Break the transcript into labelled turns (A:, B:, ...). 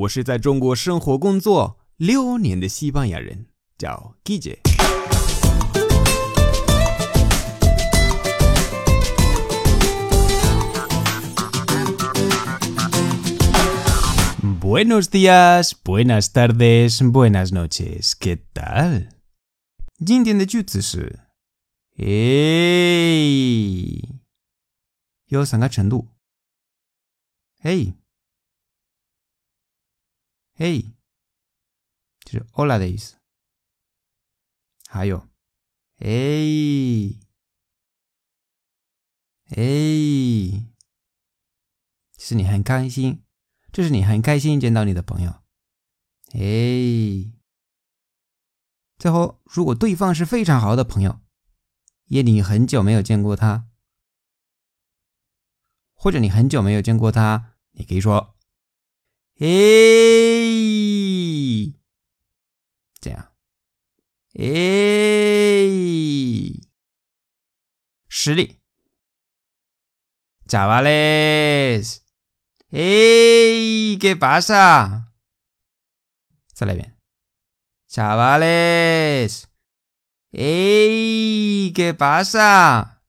A: 我是在中国生活工作六年的西班牙人，叫 Guille。Buenos días, buenas tardes, buenas noches. ¿Qué tal? 今天的句子是诶，有三个程度。嘿，Hey，，就是 hola 的意思。还有，诶，诶，是你很开心，这是你很开心见到你的朋友。诶，最后，如果对方是非常好的朋友，也你很久没有见过他，或者你很久没有见过他，你可以说。诶，这样，诶，实力，Chavales，诶，¿qué pasa？再来一遍，Chavales，诶，¿qué pasa？